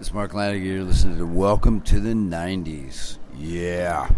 It's Mark Lanigan. You're listening to Welcome to the 90s. Yeah.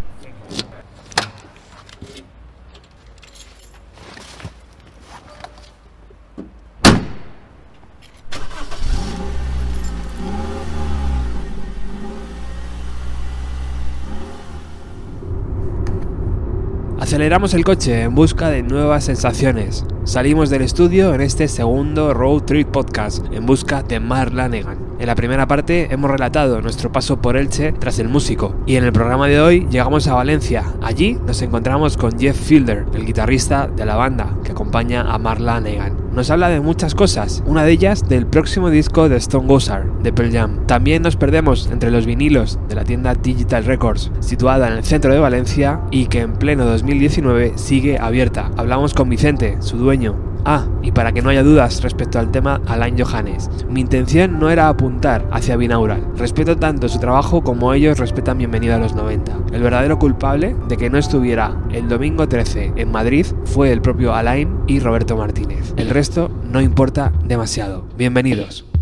Aceleramos el coche en busca de nuevas sensaciones. Salimos del estudio en este segundo Road Trip Podcast en busca de Mark Lanegan. En la primera parte hemos relatado nuestro paso por Elche tras el músico y en el programa de hoy llegamos a Valencia. Allí nos encontramos con Jeff Fielder, el guitarrista de la banda que acompaña a Mark Lanegan. Nos habla de muchas cosas, una de ellas del próximo disco de Stone Gossard, de Pearl Jam. También nos perdemos entre los vinilos de la tienda Digital Records, situada en el centro de Valencia y que en pleno 2019 sigue abierta. Hablamos con Vicente, su dueño, Ah, y para que no haya dudas respecto al tema Alain Johannes, mi intención no era apuntar hacia Binaural. Respeto tanto su trabajo como ellos respetan Bienvenido a los 90. El verdadero culpable de que no estuviera el domingo 13 en Madrid fue el propio Alain y Roberto Martínez. El resto no importa demasiado. Bienvenidos.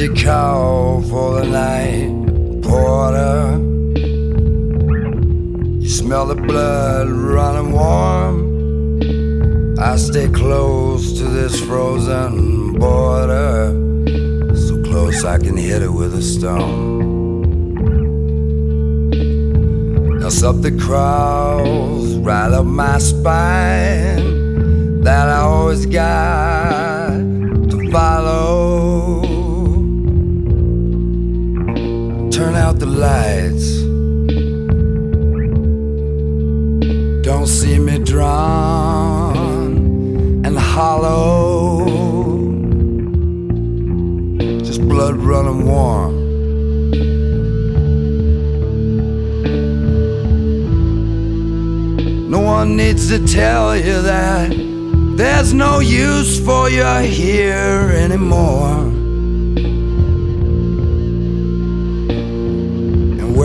You call for the night, porter? You smell the blood running warm. I stay close to this frozen border, so close I can hit it with a stone. Now something crawls right up my spine that I always got to follow. Turn out the lights. Don't see me drawn and hollow. Just blood running warm. No one needs to tell you that there's no use for you here anymore.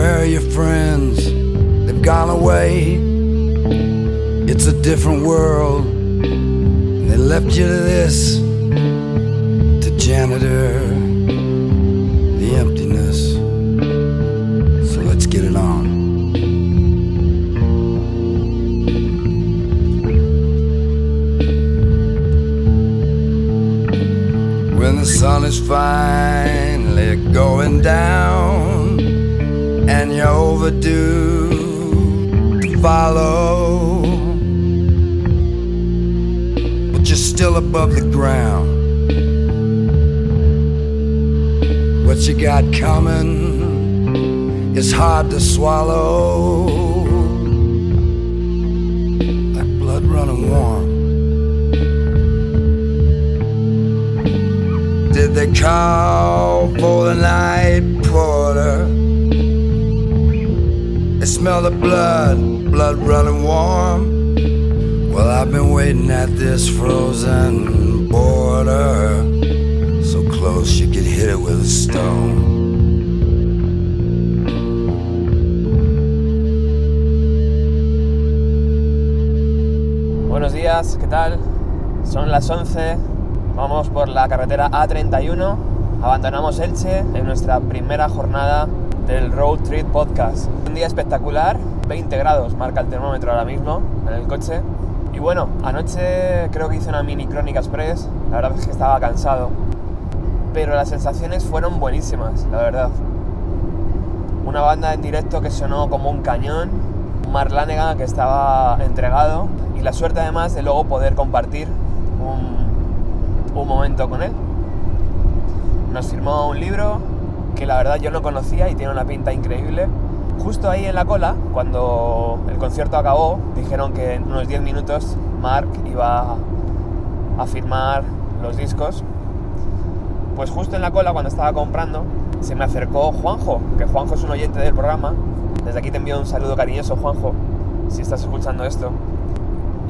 Where are your friends? They've gone away. It's a different world. And they left you to this, to janitor, the emptiness. So let's get it on. When the sun is finally going down and you're overdue to follow, but you're still above the ground. What you got coming is hard to swallow, like blood running warm. Did they call for the night porter? Smell the blood, blood running warm. Well, I've been waiting at this frozen border, so close you could hit it with a stone. Buenos días, ¿qué tal? Son las 11, vamos por la carretera A31, abandonamos Elche en nuestra primera jornada del Road Trip Podcast. Día espectacular, 20 grados marca el termómetro ahora mismo en el coche. Y bueno, anoche creo que hice una mini crónica express, la verdad es que estaba cansado, pero las sensaciones fueron buenísimas, la verdad. Una banda en directo que sonó como un cañón, un que estaba entregado y la suerte además de luego poder compartir un momento con él. Nos firmó un libro que la verdad yo no conocía y tiene una pinta increíble. Justo ahí en la cola, cuando el concierto acabó, dijeron que en unos 10 minutos Mark iba a firmar los discos. Pues justo en la cola, cuando estaba comprando, se me acercó Juanjo, que Juanjo es un oyente del programa. Desde aquí te envío un saludo cariñoso, Juanjo, si estás escuchando esto.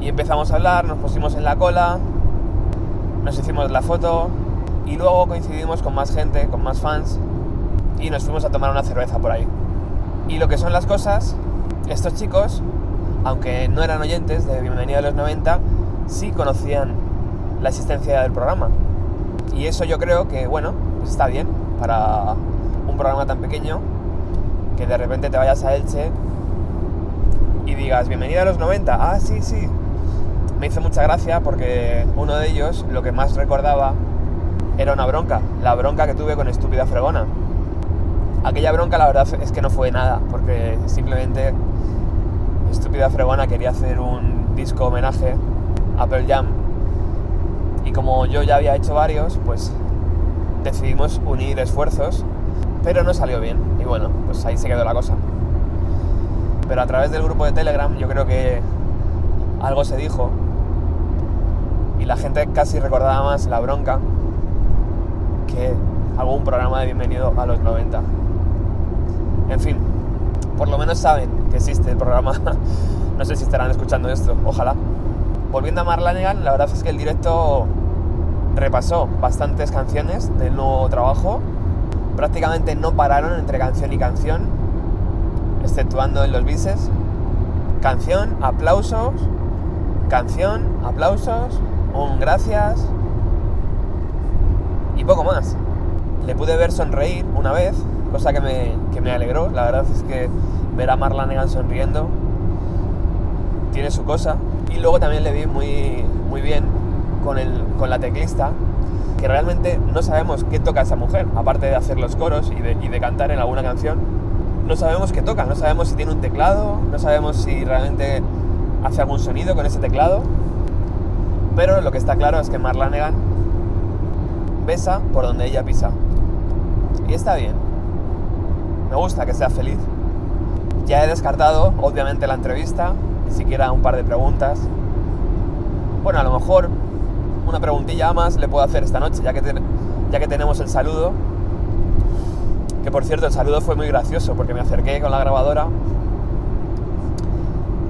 Y empezamos a hablar, nos pusimos en la cola, nos hicimos la foto y luego coincidimos con más gente, con más fans y nos fuimos a tomar una cerveza por ahí. Y lo que son las cosas, estos chicos aunque no eran oyentes de Bienvenido a los 90, sí conocían la existencia del programa. Y eso yo creo que, bueno, pues está bien para un programa tan pequeño que de repente te vayas a Elche y digas, bienvenido a los 90. Ah, sí, sí. Me hizo mucha gracia porque uno de ellos lo que más recordaba era una bronca, la bronca que tuve con Estúpida Fregona. Aquella bronca la verdad es que no fue nada, porque simplemente Estúpida Fregona quería hacer un disco homenaje a Pearl Jam y como yo ya había hecho varios, pues decidimos unir esfuerzos, pero no salió bien y bueno, pues ahí se quedó la cosa. Pero a través del grupo de Telegram yo creo que algo se dijo y la gente casi recordaba más la bronca que algún programa de bienvenido a los 90. En fin, por lo menos saben que existe el programa. no sé si estarán escuchando esto, ojalá. Volviendo a Marlanegan, la verdad es que el directo repasó bastantes canciones del nuevo trabajo. Prácticamente no pararon entre canción y canción, exceptuando en los bises. Canción, aplausos, canción, aplausos, un gracias y poco más. Le pude ver sonreír una vez, cosa que me, que me alegró. La verdad es que ver a Marlanegan sonriendo tiene su cosa. Y luego también le vi muy, muy bien con, el, con la teclista, que realmente no sabemos qué toca esa mujer, aparte de hacer los coros y de, y de cantar en alguna canción. No sabemos qué toca, no sabemos si tiene un teclado, no sabemos si realmente hace algún sonido con ese teclado. Pero lo que está claro es que Marlanegan besa por donde ella pisa. Y está bien. Me gusta que sea feliz. Ya he descartado, obviamente, la entrevista, ni siquiera un par de preguntas. Bueno, a lo mejor una preguntilla más le puedo hacer esta noche, ya que, ya que tenemos el saludo. Que por cierto, el saludo fue muy gracioso porque me acerqué con la grabadora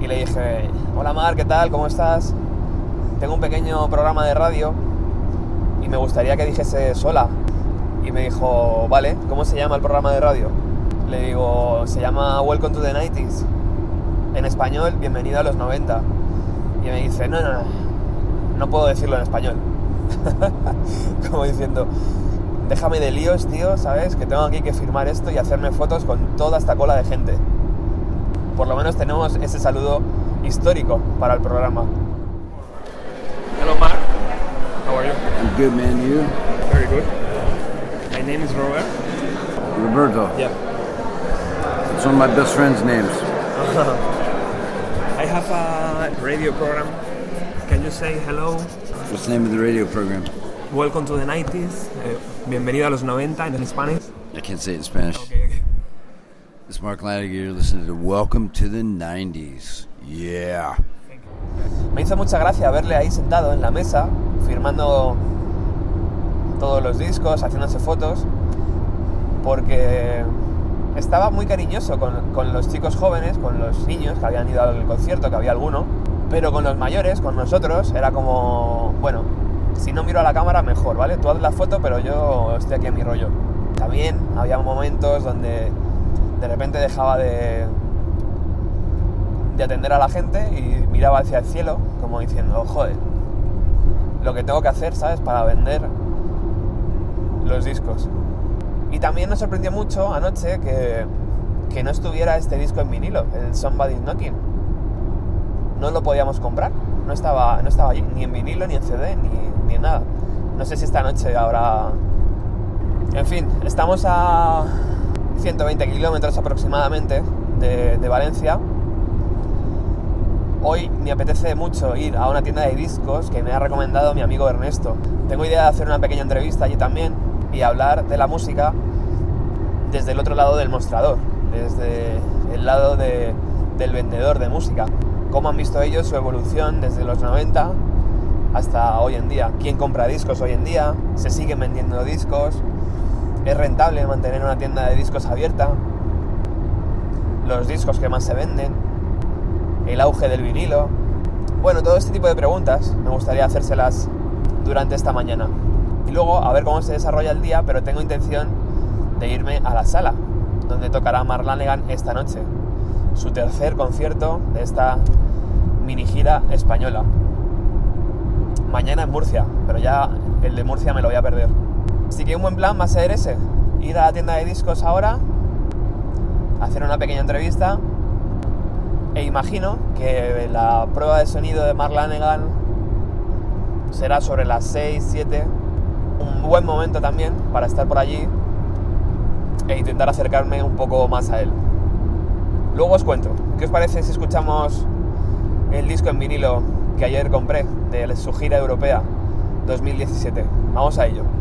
y le dije, hola Mar, ¿qué tal? ¿Cómo estás? Tengo un pequeño programa de radio y me gustaría que dijese sola. Y me dijo, vale, ¿cómo se llama el programa de radio? Le digo, se llama Welcome to the 90s. En español, bienvenido a los 90. Y me dice, no, no, no, no puedo decirlo en español. Como diciendo, déjame de líos, tío, ¿sabes? Que tengo aquí que firmar esto y hacerme fotos con toda esta cola de gente. Por lo menos tenemos ese saludo histórico para el programa. Hello, Mark. How are you? I'm good, man. You? Very good. My name is Robert. Roberto. Yeah. It's one of my best friend's names. I have a radio program. Can you say hello? What's the name of the radio program? Welcome to the 90s. Eh, bienvenido a los 90 en Spanish. I can't say it in Spanish. Okay, is Mark Lanigan. You're listening to Welcome to the 90s. Yeah. Me hizo mucha gracia verle ahí sentado en la mesa, firmando todos los discos, haciéndose fotos, porque estaba muy cariñoso con, con los chicos jóvenes, con los niños que habían ido al concierto, que había alguno, pero con los mayores, con nosotros, era como, bueno, si no miro a la cámara, mejor, ¿vale? Tú haz la foto, pero yo estoy aquí en mi rollo. También había momentos donde de repente dejaba de, de atender a la gente y miraba hacia el cielo, como diciendo, joder, lo que tengo que hacer, ¿sabes? Para vender los discos. Y también nos sorprendió mucho anoche que, que no estuviera este disco en vinilo, el Somebody's Knocking. No lo podíamos comprar, no estaba, no estaba ni en vinilo, ni en CD, ni, ni en nada. No sé si esta noche habrá... En fin, estamos a 120 kilómetros aproximadamente de, de Valencia. Hoy me apetece mucho ir a una tienda de discos que me ha recomendado mi amigo Ernesto. Tengo idea de hacer una pequeña entrevista allí también y hablar de la música desde el otro lado del mostrador, desde el lado de- del vendedor de música. Cómo han visto ellos su evolución desde los 90 hasta hoy en día. ¿Quién compra discos hoy en día? ¿Se siguen vendiendo discos? ¿Es rentable mantener una tienda de discos abierta? ¿Los discos que más se venden? ¿El auge del vinilo? Bueno, todo este tipo de preguntas me gustaría hacérselas durante esta mañana. Y luego a ver cómo se desarrolla el día, pero tengo intención de irme a la sala, donde tocará Marlanegan esta noche. Su tercer concierto de esta mini gira española. Mañana en Murcia, pero ya el de Murcia me lo voy a perder. Así que un buen plan va a ser ese. Ir a la tienda de discos ahora, hacer una pequeña entrevista e imagino que la prueba de sonido de Mark Lanegan será sobre las 6, 7. Un buen momento también para estar por allí e intentar acercarme un poco más a él. Luego os cuento, ¿qué os parece si escuchamos el disco en vinilo que ayer compré de su gira europea 2017? Vamos a ello.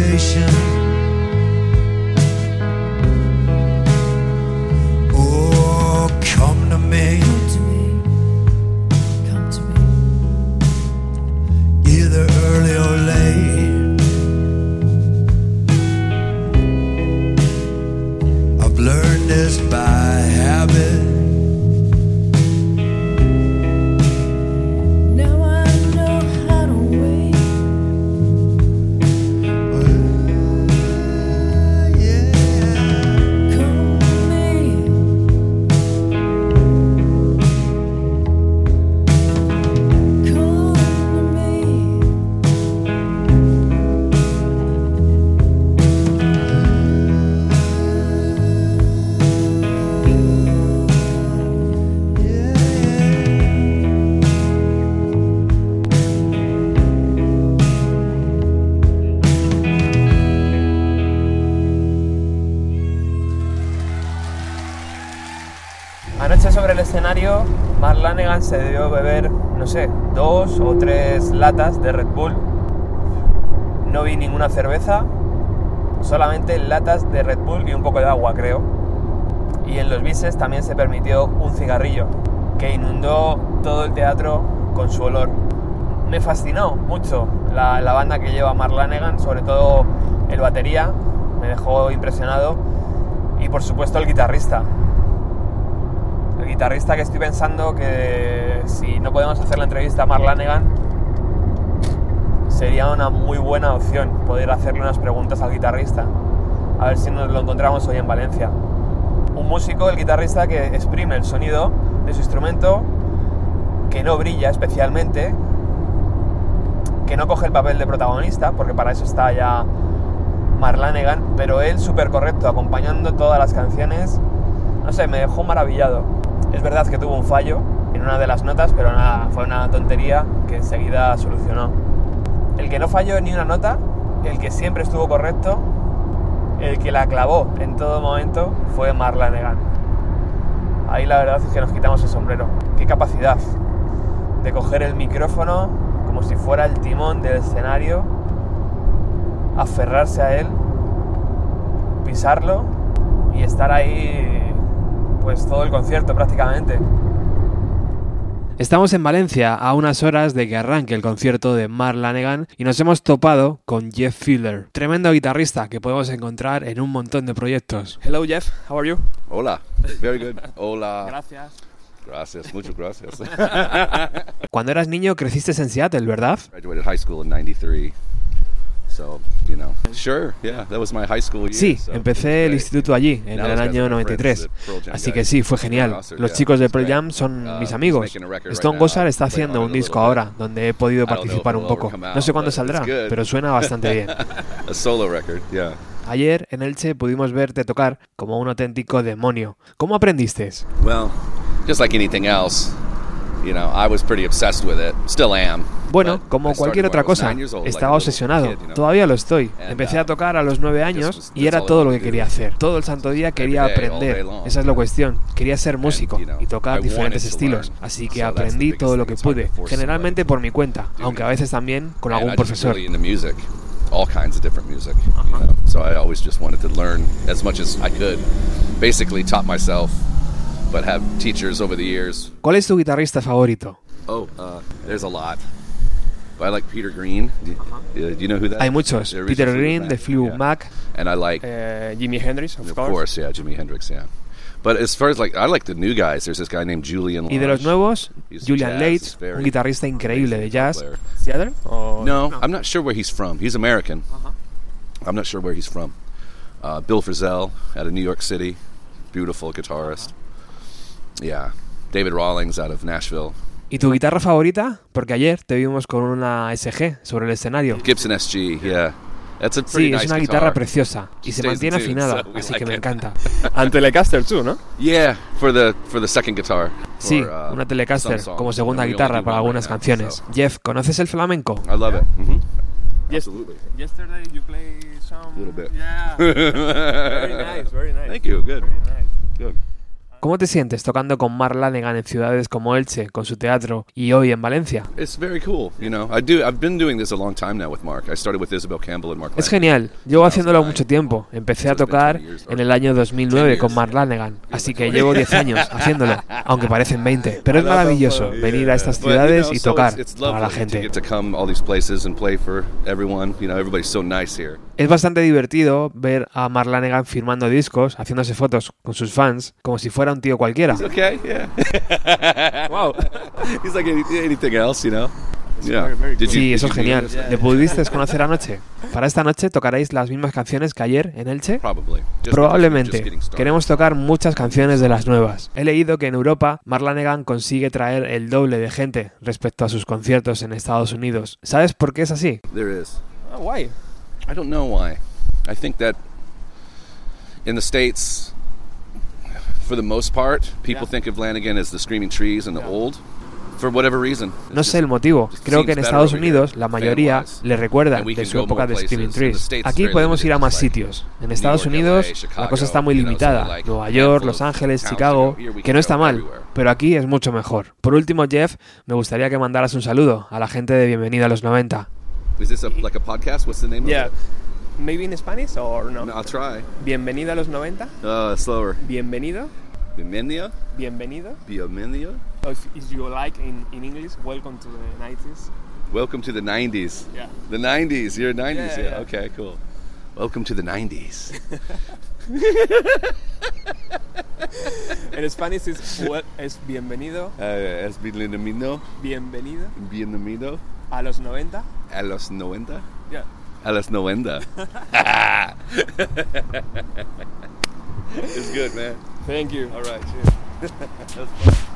Station. Latas de Red Bull. No vi ninguna cerveza, solamente latas de Red Bull y un poco de agua, creo. Y en los bises también se permitió un cigarrillo, que inundó todo el teatro con su olor. Me fascinó mucho la, banda que lleva Mark Lanegan, sobre todo el batería, me dejó impresionado. Y por supuesto el guitarrista, el guitarrista que estoy pensando que si no podemos hacer la entrevista a Mark Lanegan sería una muy buena opción poder hacerle unas preguntas al guitarrista a ver si nos lo encontramos hoy en Valencia un músico, el guitarrista que exprime el sonido de su instrumento que no brilla especialmente que no coge el papel de protagonista porque para eso está ya Marlanegan, pero él súper correcto, acompañando todas las canciones. No sé, me dejó maravillado. Es verdad que tuvo un fallo en una de las notas, pero nada, fue una tontería que enseguida solucionó. El que no falló ni una nota, el que siempre estuvo correcto, el que la clavó en todo momento fue Marlanegan. Ahí la verdad es que nos quitamos el sombrero. Qué capacidad de coger el micrófono como si fuera el timón del escenario, aferrarse a él, pisarlo y estar ahí pues todo el concierto prácticamente. Estamos en Valencia a unas horas de que arranque el concierto de Mark Lanegan y nos hemos topado con Jeff Fielder, tremendo guitarrista que podemos encontrar en un montón de proyectos. Hello Jeff, how are you? Hola. Very good. Hola. Gracias. Gracias. Muchas gracias. Cuando eras niño creciste en Seattle, ¿verdad? Graduated high school in 93. Sí, empecé el instituto allí, en el año are my 93. friends, the Pearl Jam Así que sí, fue genial. Los chicos de Pearl. Jam son Uh, mis amigos. Stone Gossard está haciendo un disco ahora, donde he podido participar un poco. No sé cuándo saldrá, pero suena bastante bien. A solo record, yeah. Ayer en Elche pudimos verte tocar como un auténtico demonio. ¿Cómo aprendiste? Well, just like anything else, you know, I was pretty obsessed with it. Still am. Bueno, como cualquier otra cosa, estaba obsesionado. Todavía lo estoy. Empecé uh, a tocar a los nueve años y era todo lo que quería hacer. Todo el santo día quería aprender. Esa es la cuestión. Quería ser músico y tocar diferentes estilos. Así que aprendí todo lo que pude. Generalmente por mi cuenta, aunque a veces también con algún profesor. all kinds of different music. You know? So I always just wanted to learn as much as I could. Basically, taught myself, but have teachers over the years. ¿Cuál es tu guitarrista favorito? Oh, uh, there's a lot. But I like Peter Green. Do, uh, do you know who that? Hay is? muchos. The original Peter Green, Mac, de yeah. Mac. And I like, Uh, Jimi Hendrix, of, of course. course, yeah, Jimi Hendrix, yeah. But as far as like, I like the new guys. There's this guy named Julian. Y de los nuevos, He's Julian jazz, Leitch, he's very un guitarrista increíble de jazz. player. Seattle? O- No, I'm not sure where he's from. He's American. Ajá. I'm not sure where he's from. Uh, Bill Frisell out of New York City, beautiful guitarist. Yeah, David Rawlings out of Nashville. ¿Y tu guitarra favorita? Porque ayer te vimos con una SG sobre el escenario. Gibson SG, yeah, that's a pretty Sí, nice es una guitar. guitarra preciosa y se mantiene tune, afinada, so así like que me it. encanta. And Telecaster too, ¿no? Yeah, for the for the second guitar. Sí, for, uh, una Telecaster como segunda guitarra para algunas right now, canciones. so Jeff, ¿conoces el flamenco? I love it. hmm Yes. Absolutely. Yesterday you play some. Little bit. Yeah. very nice, very nice. Thank you. Good. Very nice. Good. ¿Cómo te sientes tocando con Mark Lanegan en ciudades como Elche, con su teatro, y hoy en Valencia? It's very cool. You know, I do. I've been doing this a long time now with Mark. I started with Isabel Campbell and Mark. Es genial, llevo haciéndolo mucho tiempo. Empecé a tocar en el año 2009 con Mark Lanegan, así que llevo 10 años haciéndolo, aunque parecen 20. Pero es maravilloso venir a estas ciudades y tocar para la gente. Es bastante divertido ver a Mark Lanegan firmando discos, haciéndose fotos con sus fans, como si fuera un tío cualquiera. Okay, yeah. Wow. He's like any, anything else, you know. Yeah. Sí, eso es genial. ¿Le pudiste conocer anoche? Para esta noche tocaréis las mismas canciones que ayer en Elche. Probablemente. Queremos tocar muchas canciones de las nuevas. He leído que en Europa Mark Lanegan consigue traer el doble de gente respecto a sus conciertos en Estados Unidos. ¿Sabes por qué es así? There is. Oh, why? I don't know why. I think that in the states, for the most part, people Yeah. think of Lanigan as the screaming trees and the old, for whatever reason. No sé el motivo. Creo que en Estados Unidos la mayoría le recuerda de su época de Screaming Trees. Aquí podemos ir a más sitios. En Estados Unidos LA, cosa está muy limitada. Nueva York, Los Ángeles, Chicago, que no está mal. Pero aquí es mucho mejor. Por último, Jeff, me gustaría que mandaras un saludo a la gente de Bienvenida a los 90. Is? Maybe in Spanish or no? No, I'll try. Bienvenido a los 90. Uh, slower. Bienvenido. Bienvenido. Bienvenida. Or if, if you like in, in English, welcome to the 90s. Welcome to the 90s. Yeah. The 90s. You're 90s. Yeah, Yeah, yeah. Okay, cool. Welcome to the 90s. En Spanish es, well, es bienvenido, uh, es bienvenido. bienvenido Bienvenido a los 90. a los 90. Yeah. A 90. it's good, man. Thank you. All right, cheers. That's fun.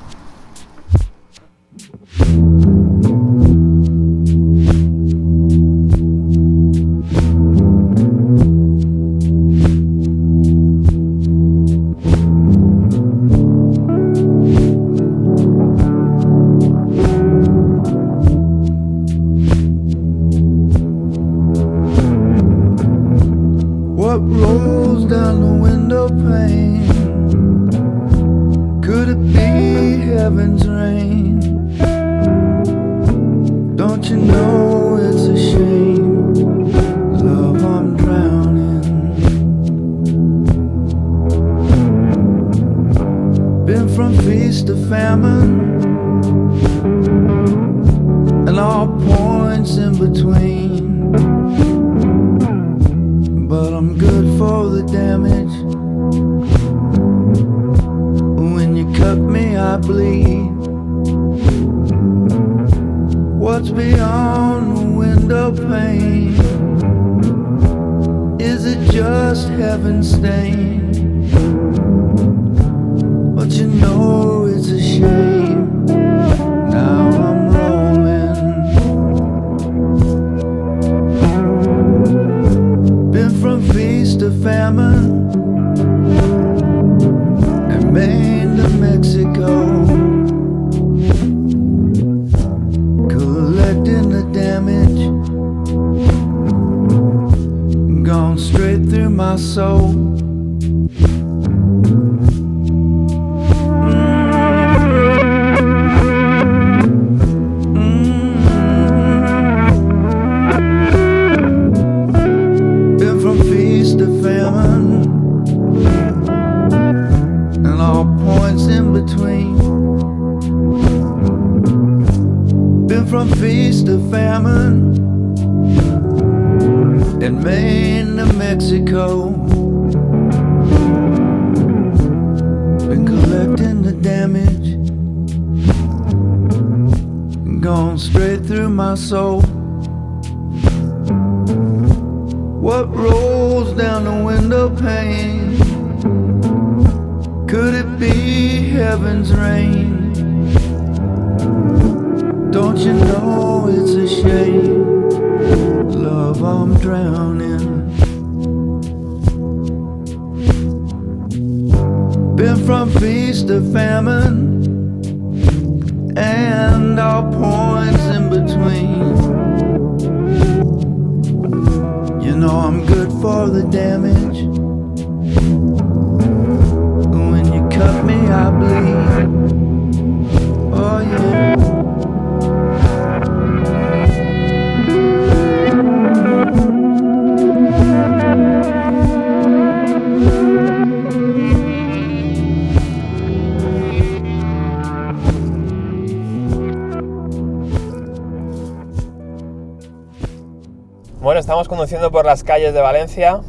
por las calles de Valencia,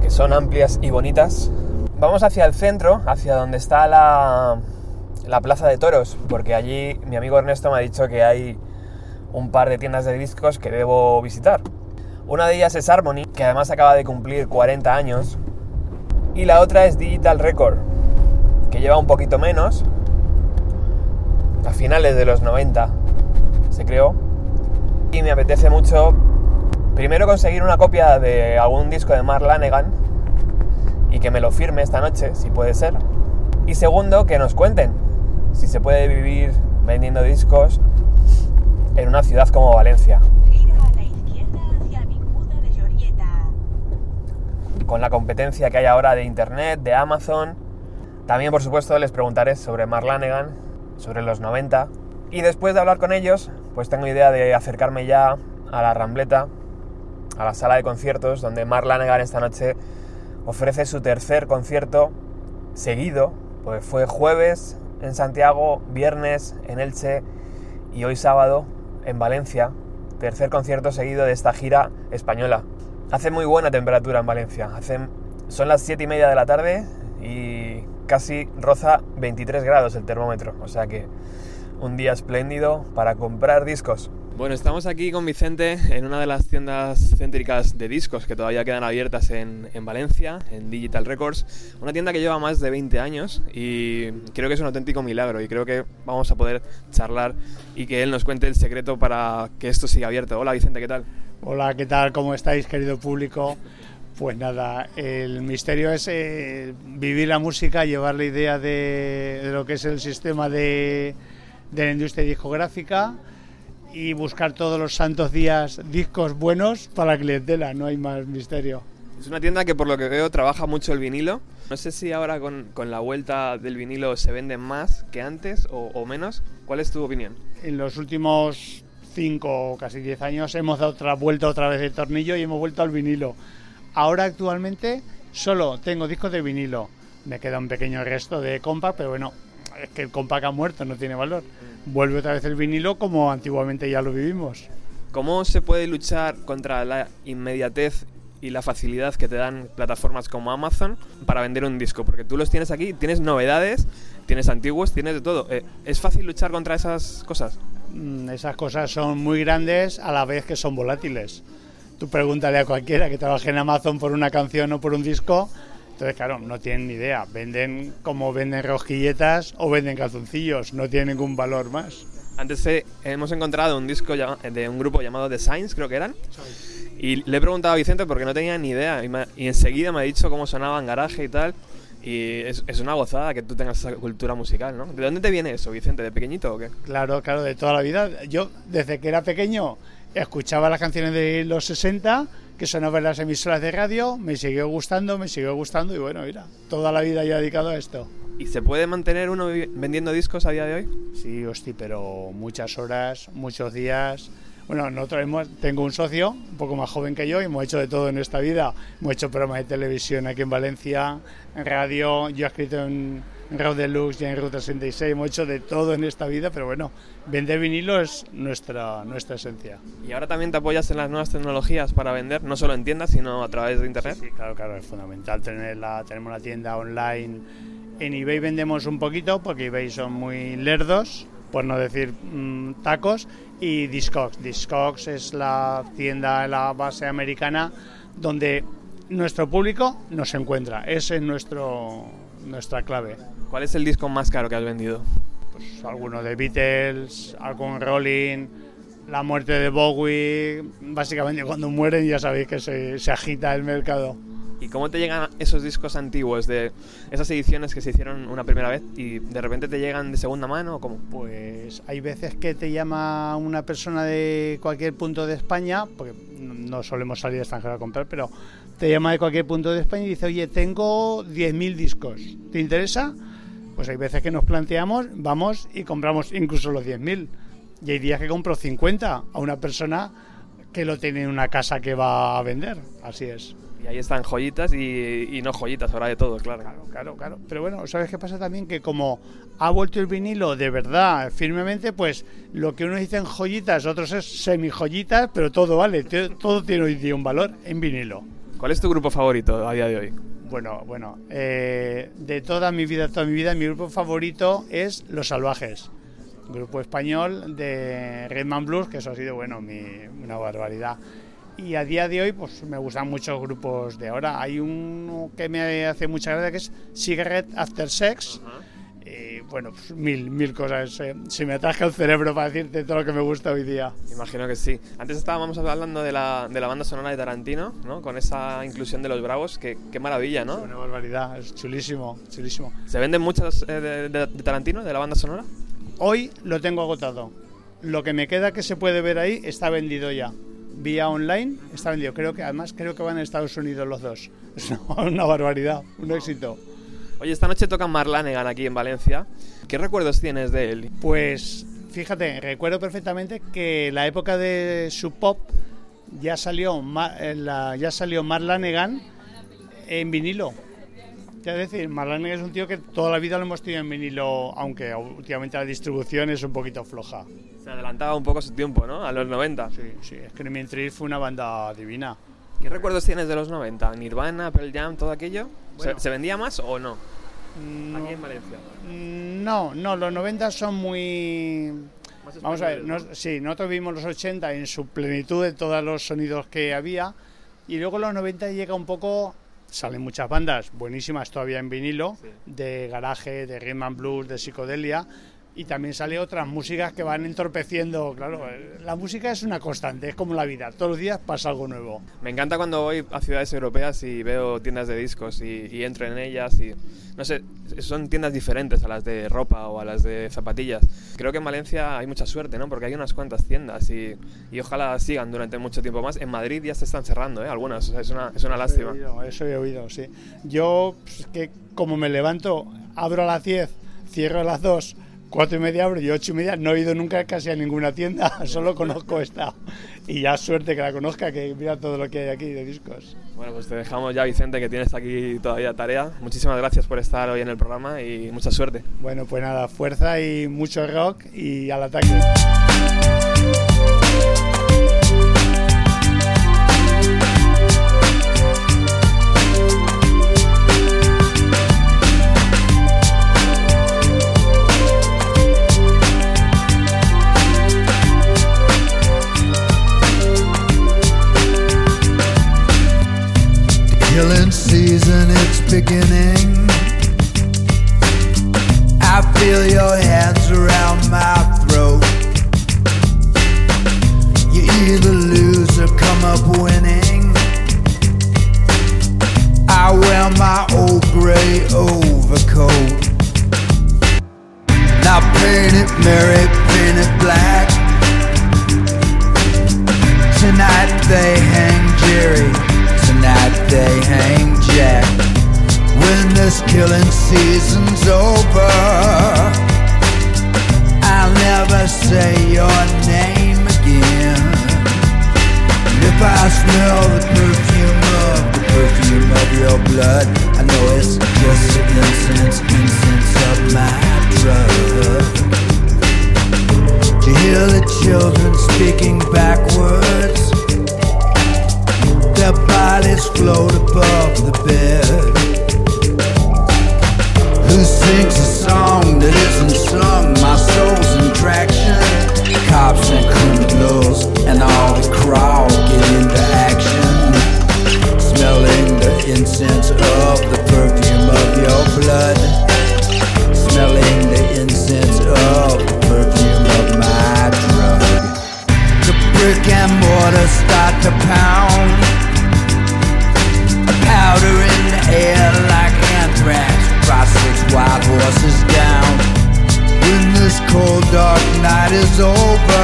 que son amplias y bonitas. Vamos hacia el centro, hacia donde está la, la plaza de toros, porque allí mi amigo Ernesto me ha dicho que hay un par de tiendas de discos que debo visitar. Una de ellas es Harmony, que además acaba de cumplir 40 años, y la otra es Digital Record, que lleva un poquito menos, a finales de los 90 se creó, y me apetece mucho Primero conseguir una copia de algún disco de Mark Lanegan y que me lo firme esta noche, si puede ser. Y segundo, que nos cuenten si se puede vivir vendiendo discos en una ciudad como Valencia. Gira a la izquierda hacia Avinguda de Llorieta. Con la competencia que hay ahora de Internet, de Amazon. También, por supuesto, les preguntaré sobre Mark Lanegan, sobre los 90. Y después de hablar con ellos, pues tengo idea de acercarme ya a la Rambleta, a la sala de conciertos, donde Mark Lanegan esta noche ofrece su tercer concierto seguido, pues fue jueves en Santiago, viernes en Elche y hoy sábado en Valencia, tercer concierto seguido de esta gira española. Hace muy buena temperatura en Valencia, hacen, son las 7 y media de la tarde y casi roza 23 grados el termómetro, o sea que un día espléndido para comprar discos. Bueno, estamos aquí con Vicente en una de las tiendas céntricas de discos que todavía quedan abiertas en, en, Valencia, en Digital Records. Una tienda que lleva más de 20 años y creo que es un auténtico milagro y creo que vamos a poder charlar y que él nos cuente el secreto para que esto siga abierto. Hola Vicente, ¿qué tal? Hola, ¿qué tal? ¿Cómo estáis, querido público? Pues nada, el misterio es eh, vivir la música, llevar la idea de, de lo que es el sistema de, de la industria discográfica y buscar todos los santos días discos buenos para la clientela, no hay más misterio. Es una tienda que por lo que veo trabaja mucho el vinilo. No sé si ahora con, con la vuelta del vinilo se vende más que antes o, o menos. ¿Cuál es tu opinión? En los últimos 5 o casi 10 años hemos dado otra vuelta otra vez de tornillo y hemos vuelto al vinilo. Ahora actualmente solo tengo discos de vinilo. Me queda un pequeño resto de compact, pero bueno, es que el compact ha muerto, no tiene valor. Vuelve otra vez el vinilo como antiguamente ya lo vivimos. ¿Cómo se puede luchar contra la inmediatez y la facilidad que te dan plataformas como Amazon para vender un disco? Porque tú los tienes aquí, tienes novedades, tienes antiguos, tienes de todo. Eh, ¿Es fácil luchar contra esas cosas? Mm, Esas cosas son muy grandes a la vez que son volátiles. Tú pregúntale a cualquiera que trabaje en Amazon por una canción o por un disco, entonces claro, no tienen ni idea. Venden como venden rosquilletas o venden calzoncillos, no tienen ningún valor más. Antes eh, hemos encontrado un disco llama- de un grupo llamado The Signs, creo que eran. Y le he preguntado a Vicente porque no tenía ni idea. Y, me- y enseguida me ha dicho cómo sonaba en garaje y tal. Y es, es una gozada que tú tengas esa cultura musical, ¿no? ¿De dónde te viene eso, Vicente? ¿De pequeñito o qué? Claro, claro, de toda la vida. Yo, desde que era pequeño, escuchaba las canciones de los 60 que sonaban en las emisoras de radio, me siguió gustando, me siguió gustando y bueno, mira, toda la vida ya he dedicado a esto. ¿Y se puede mantener uno vendiendo discos a día de hoy? Sí, hosti, pero muchas horas, muchos días. Bueno, nosotros hemos, tengo un socio un poco más joven que yo y hemos hecho de todo en esta vida. Hemos hecho programas de televisión aquí en Valencia, en radio, yo he escrito en, en Radio Deluxe y en Ruta 66, hemos hecho de todo en esta vida, pero bueno, vender vinilo es nuestra, nuestra esencia. Y ahora también te apoyas en las nuevas tecnologías para vender, no solo en tiendas, sino a través de internet. Sí, claro, claro, es fundamental tenerla. Tenemos la tienda online. En eBay vendemos un poquito porque eBay son muy lerdos, por no decir mm, tacos. Y Discogs. Discogs es la tienda, la base americana, donde nuestro público nos encuentra. Esa es nuestro, nuestra clave. ¿Cuál es el disco más caro que has vendido? Pues alguno de Beatles, algún Rolling, la muerte de Bowie. Básicamente cuando mueren ya sabéis que se, se agita el mercado. ¿Y cómo te llegan esos discos antiguos de esas ediciones que se hicieron una primera vez y de repente te llegan de segunda mano o cómo? Pues hay veces que te llama una persona de cualquier punto de España, porque no- solemos salir al extranjero a comprar, pero te llama de cualquier punto de España y dice, oye, tengo 10.000 discos, ¿te interesa? Pues hay veces que nos planteamos, vamos y compramos incluso los 10.000. Y hay días que compro 50 a una persona que lo tiene en una casa que va a vender. Así es. Y ahí están joyitas y, y no joyitas, ahora de todo, claro. Claro, claro, claro. Pero bueno, ¿sabes qué pasa también? Que como ha vuelto el vinilo de verdad, firmemente, pues lo que unos dicen joyitas, otros es semi-joyitas, pero todo vale, todo tiene hoy día un valor en vinilo. ¿Cuál es tu grupo favorito a día de hoy? Bueno, bueno, eh, de toda mi vida, toda mi vida, mi grupo favorito es Los Salvajes. Grupo español de Redman Blues, que eso ha sido, bueno, mi- una barbaridad. Y a día de hoy, pues me gustan muchos grupos de ahora. Hay uno que me hace mucha gracia que es Cigarette After Sex. Y bueno, pues mil, mil cosas. eh. Se me atasca el cerebro para decirte todo lo que me gusta hoy día. Imagino que sí. Antes estábamos hablando de la, de la banda sonora de Tarantino, ¿no? Con esa inclusión de los bravos, que, qué maravilla, ¿no? Una barbaridad, es chulísimo, chulísimo. ¿Se venden muchas eh, de, de- de Tarantino, de la banda sonora? Hoy lo tengo agotado. Lo que me queda que se puede ver ahí está vendido ya. Vía online está vendido. Creo que además creo que van a Estados Unidos los dos. Es una, una barbaridad, un éxito. Oye, esta noche toca Marlanegan aquí en Valencia. ¿Qué recuerdos tienes de él? Pues fíjate, recuerdo perfectamente que la época de Sub Pop ya salió eh, la- ya salió Marlanegan en vinilo. Es decir, Marlanegan es un tío que toda la vida lo hemos tenido en vinilo, aunque últimamente la distribución es un poquito floja. Se adelantaba un poco su tiempo, ¿no? A los 90. Sí, sí, Screaming Trees fue una banda divina. ¿Qué recuerdos tienes de los 90? ¿Nirvana, Pearl Jam, todo aquello? ¿Se- Bueno. ¿Se, vendía más o no? No, Aquí en Valencia. Mm, no, no, los 90 son muy... Vamos a ver, nos- sí, nosotros vimos los 80 en su plenitud de todos los sonidos que había y luego los 90 llega un poco, salen muchas bandas buenísimas todavía en vinilo, Sí. de garaje, de rhythm and blues, de psicodelia, y también sale otras músicas que van entorpeciendo. Claro, la música es una constante, es como la vida. Todos los días pasa algo nuevo. Me encanta cuando voy a ciudades europeas y veo tiendas de discos y, y entro en ellas y, no sé, son tiendas diferentes a las de ropa o a las de zapatillas. Creo que en Valencia hay mucha suerte, ¿no? Porque hay unas cuantas tiendas y, y ojalá sigan durante mucho tiempo más. En Madrid ya se están cerrando, ¿eh? Algunas, o sea, es una, es una lástima. He oído, eso he oído, sí. Yo, pues, que como me levanto, abro a las 10, cierro a las 2, 4 y media abro y 8 y media, no he ido nunca casi a ninguna tienda, solo conozco esta. Y ya suerte que la conozca, que mira todo lo que hay aquí de discos. Bueno, pues te dejamos ya, Vicente, que tienes aquí todavía tarea. Muchísimas gracias por estar hoy en el programa y mucha suerte. Bueno, pues nada, fuerza y mucho rock y al ataque. Mortar to pound. Powder in the air like anthrax. Six wild horses down. When this cold dark night is over,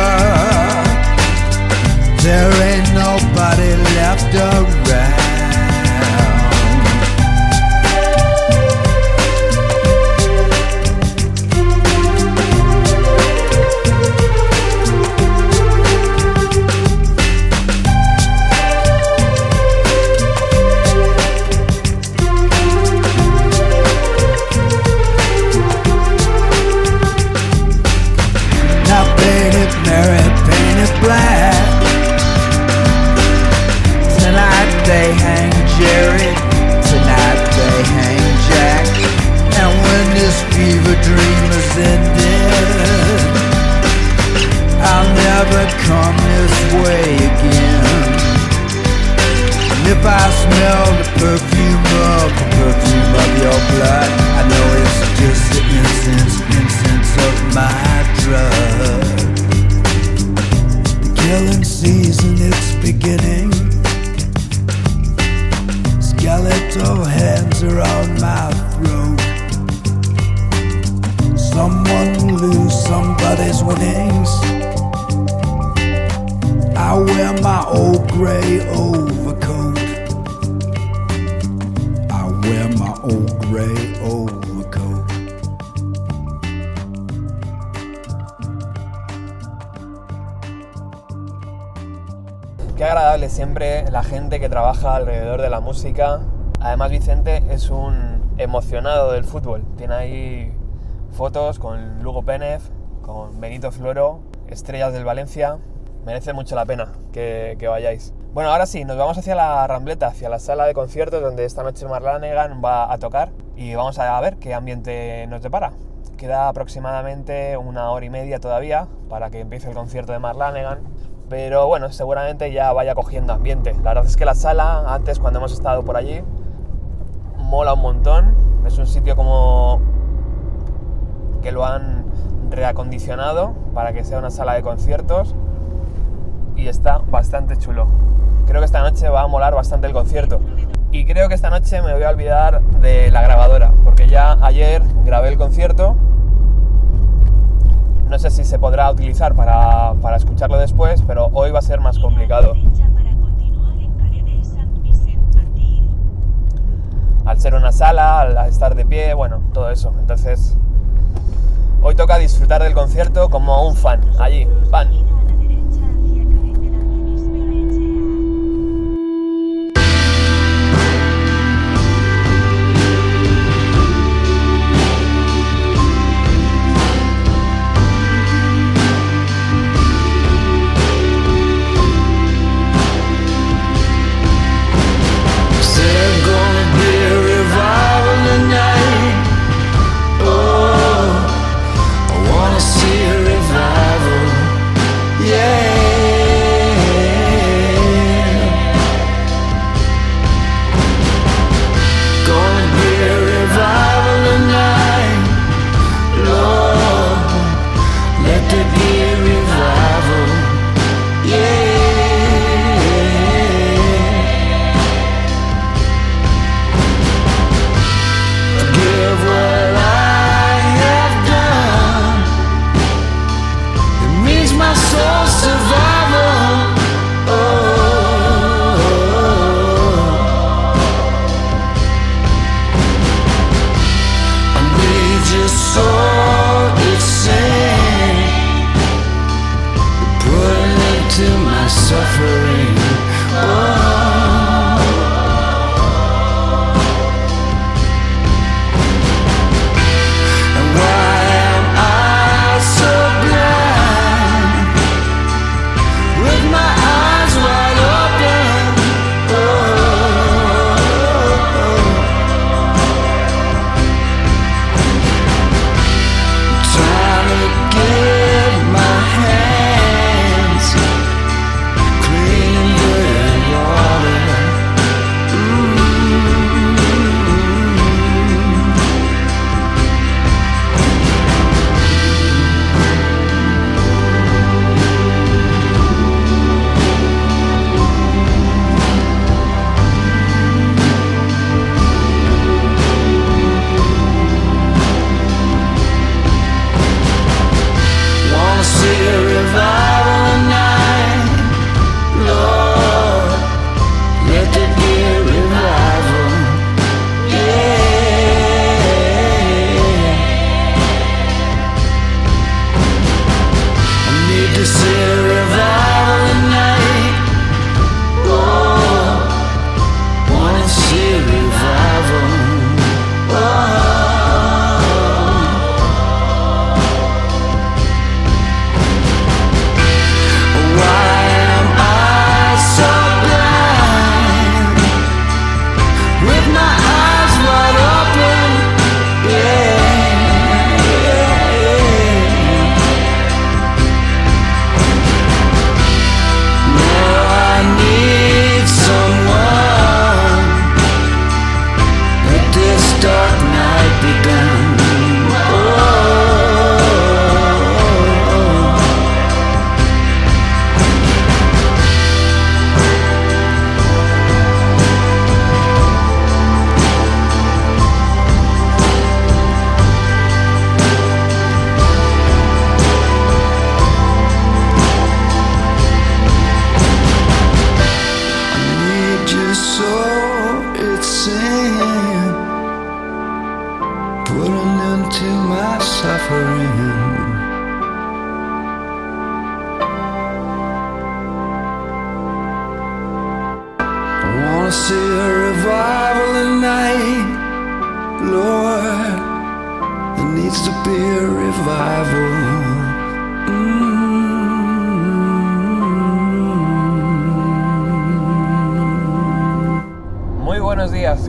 música. Además, Vicente es un emocionado del fútbol. Tiene ahí fotos con Lugo Pénez, con Benito Floro, estrellas del Valencia. Merece mucho la pena que, que vayáis. Bueno, ahora sí, nos vamos hacia la Rambleta, hacia la sala de conciertos donde esta noche Marlanegan va a tocar y vamos a ver qué ambiente nos depara. Queda aproximadamente una hora y media todavía para que empiece el concierto de Marlanegan, pero bueno, seguramente ya vaya cogiendo ambiente. La verdad es que la sala, antes cuando hemos estado por allí, mola un montón. Es un sitio como que lo han reacondicionado para que sea una sala de conciertos y está bastante chulo. Creo que esta noche va a molar bastante el concierto. Y creo que esta noche me voy a olvidar de la grabadora, porque ya ayer grabé el concierto. No sé si se podrá utilizar para, para escucharlo después, pero hoy va a ser más complicado. Al ser una sala, al estar de pie, bueno, todo eso. Entonces, hoy toca disfrutar del concierto como un fan, allí, fan.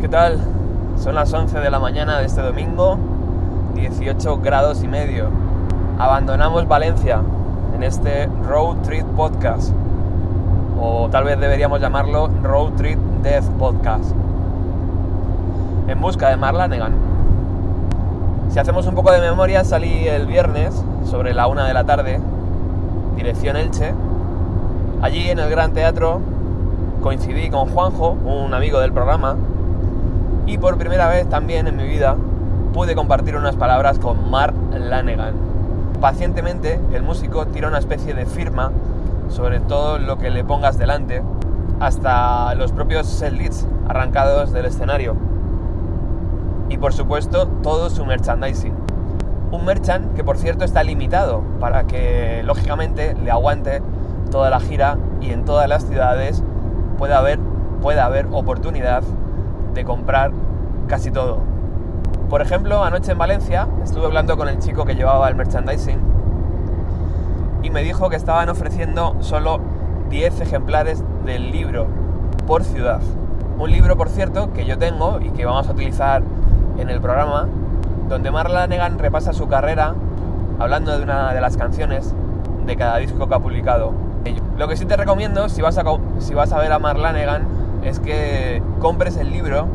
Son las 11 de la mañana de este domingo, 18 grados y medio. Abandonamos Valencia en este Road Trip Podcast, o tal vez deberíamos llamarlo Road Trip Death Podcast, en busca de Marlanegan. Si hacemos un poco de memoria, salí el viernes sobre la una de la tarde, dirección Elche. Allí en el Gran Teatro coincidí con Juanjo, un amigo del programa, y por primera vez también en mi vida pude compartir unas palabras con Mark Lanegan. Pacientemente, el músico tira una especie de firma sobre todo lo que le pongas delante, hasta los propios set arrancados del escenario. Y por supuesto, todo su merchandising. Un merchant que por cierto está limitado para que lógicamente le aguante toda la gira y en todas las ciudades pueda haber, pueda haber oportunidad de comprar casi todo. Por ejemplo, anoche en Valencia estuve hablando con el chico que llevaba el merchandising y me dijo que estaban ofreciendo solo 10 ejemplares del libro por ciudad. Un libro, por cierto, que yo tengo y que vamos a utilizar en el programa, donde Mark Lanegan repasa su carrera hablando de una de las canciones de cada disco que ha publicado. Lo que sí te recomiendo, si vas a, si vas a ver a Mark Lanegan, es que compres el libro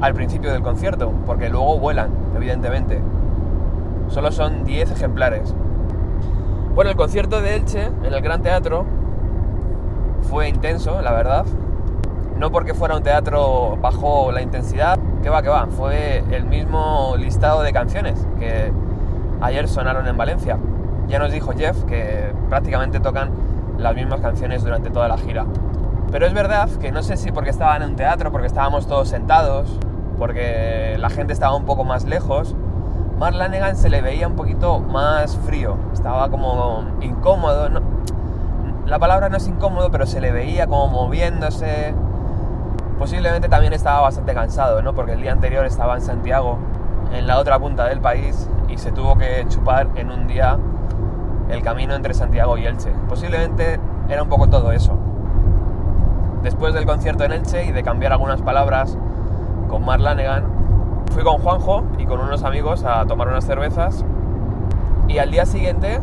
al principio del concierto, porque luego vuelan, evidentemente. Solo son 10 ejemplares. Bueno, el concierto de Elche en el Gran Teatro fue intenso, la verdad. No porque fuera un teatro bajo la intensidad, que va, que va, fue el mismo listado de canciones que ayer sonaron en Valencia. Ya nos dijo Jeff que prácticamente tocan las mismas canciones durante toda la gira. Pero es verdad que no sé si porque estaban en un teatro, porque estábamos todos sentados, porque la gente estaba un poco más lejos, Mark Lanegan se le veía un poquito más frío, estaba como incómodo. la palabra no es incómodo, pero se le veía como moviéndose. Posiblemente también estaba bastante cansado, ¿no? Porque el día anterior estaba en Santiago, en la otra punta del país, y se tuvo que chupar en un día el camino entre Santiago y Elche. Posiblemente era un poco todo eso. Después del concierto en Elche y de cambiar algunas palabras con Mark Lanegan, fui con Juanjo y con unos amigos a tomar unas cervezas y al día siguiente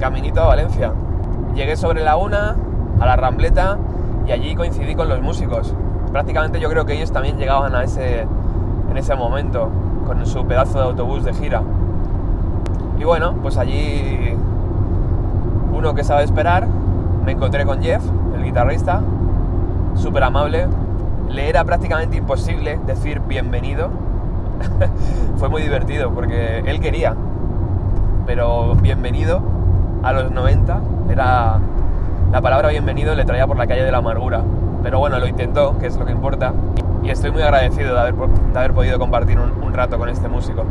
caminito a Valencia. Llegué sobre la una a la Rambleta y allí coincidí con los músicos. Prácticamente yo creo que ellos también llegaban a ese, en ese momento con su pedazo de autobús de gira. Y bueno, pues allí uno que sabe esperar, me encontré con Jeff, el guitarrista, súper amable. Le era prácticamente imposible decir bienvenido. Fue muy divertido porque él quería, pero bienvenido a los 90 era la palabra bienvenido le traía por la calle de la amargura. Pero bueno, lo intentó, que es lo que importa, y estoy muy agradecido de haber, de haber podido compartir un, un rato con este músico.